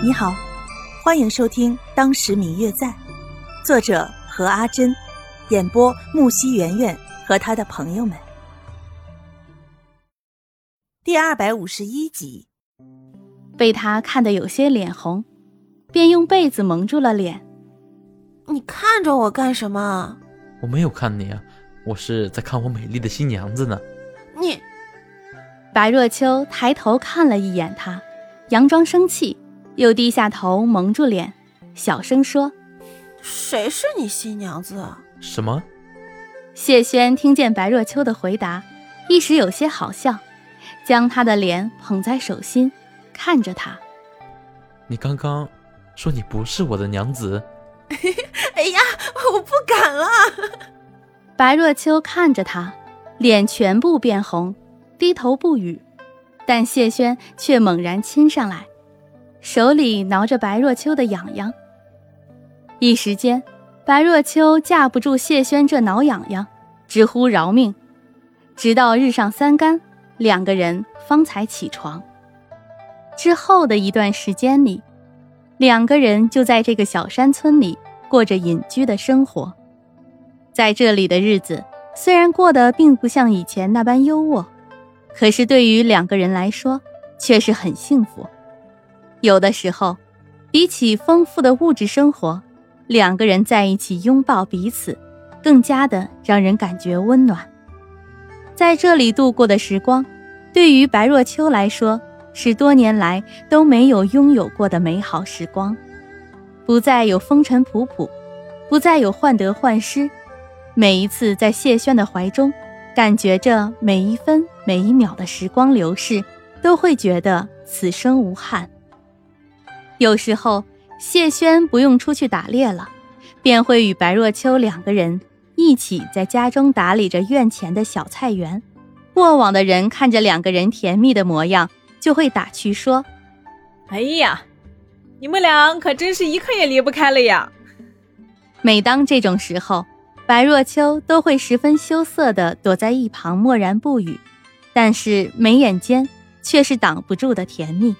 你好，欢迎收听《当时明月在》，作者何阿珍，演播木西圆圆和他的朋友们。第二百五十一集，被他看得有些脸红，便用被子蒙住了脸。你看着我干什么？我没有看你啊，我是在看我美丽的新娘子呢。你，白若秋抬头看了一眼他，佯装生气。又低下头蒙住脸，小声说：“谁是你新娘子？”什么？谢轩听见白若秋的回答，一时有些好笑，将她的脸捧在手心，看着她。你刚刚说你不是我的娘子？哎呀，我不敢了。白若秋看着他，脸全部变红，低头不语，但谢轩却猛然亲上来。手里挠着白若秋的痒痒，一时间，白若秋架不住谢轩这挠痒痒，直呼饶命。直到日上三竿，两个人方才起床。之后的一段时间里，两个人就在这个小山村里过着隐居的生活。在这里的日子虽然过得并不像以前那般优渥，可是对于两个人来说，却是很幸福。有的时候，比起丰富的物质生活，两个人在一起拥抱彼此，更加的让人感觉温暖。在这里度过的时光，对于白若秋来说，是多年来都没有拥有过的美好时光。不再有风尘仆仆，不再有患得患失。每一次在谢轩的怀中，感觉着每一分每一秒的时光流逝，都会觉得此生无憾。有时候，谢轩不用出去打猎了，便会与白若秋两个人一起在家中打理着院前的小菜园。过往的人看着两个人甜蜜的模样，就会打趣说：“哎呀，你们俩可真是一刻也离不开了呀！”每当这种时候，白若秋都会十分羞涩地躲在一旁默然不语，但是眉眼间却是挡不住的甜蜜。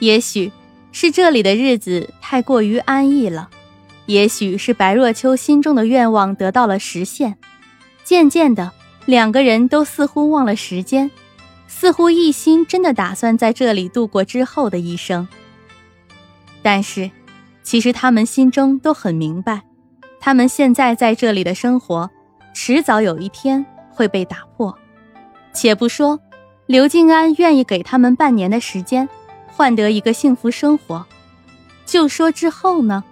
也许。是这里的日子太过于安逸了，也许是白若秋心中的愿望得到了实现。渐渐的，两个人都似乎忘了时间，似乎一心真的打算在这里度过之后的一生。但是，其实他们心中都很明白，他们现在在这里的生活，迟早有一天会被打破。且不说刘静安愿意给他们半年的时间。换得一个幸福生活，就说之后呢？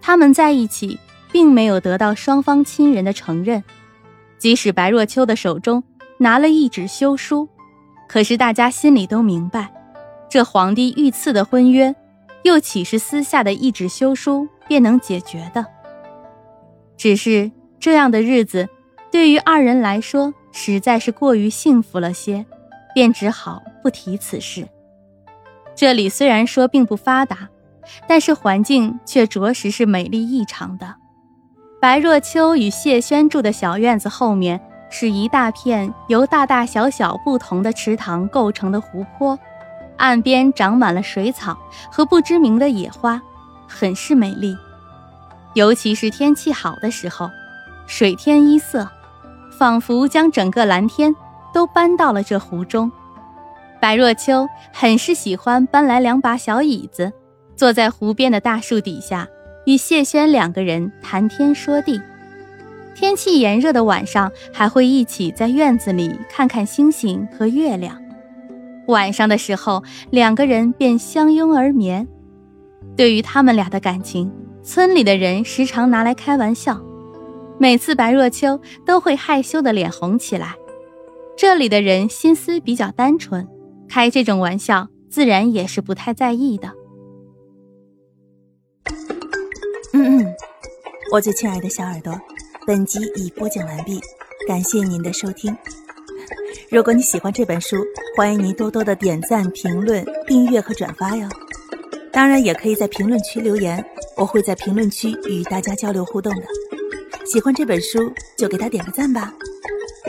他们在一起，并没有得到双方亲人的承认。即使白若秋的手中拿了一纸休书，可是大家心里都明白，这皇帝御赐的婚约，又岂是私下的一纸休书便能解决的？只是这样的日子，对于二人来说实在是过于幸福了些，便只好不提此事。这里虽然说并不发达，但是环境却着实是美丽异常的。白若秋与谢轩住的小院子后面是一大片由大大小小不同的池塘构成的湖泊，岸边长满了水草和不知名的野花，很是美丽。尤其是天气好的时候，水天一色，仿佛将整个蓝天都搬到了这湖中。白若秋很是喜欢搬来两把小椅子，坐在湖边的大树底下，与谢轩两个人谈天说地。天气炎热的晚上，还会一起在院子里看看星星和月亮。晚上的时候，两个人便相拥而眠。对于他们俩的感情，村里的人时常拿来开玩笑，每次白若秋都会害羞的脸红起来。这里的人心思比较单纯。开这种玩笑，自然也是不太在意的。嗯嗯，我最亲爱的小耳朵，本集已播讲完毕，感谢您的收听。如果你喜欢这本书，欢迎您多多的点赞、评论、订阅和转发哟。当然，也可以在评论区留言，我会在评论区与大家交流互动的。喜欢这本书，就给他点个赞吧。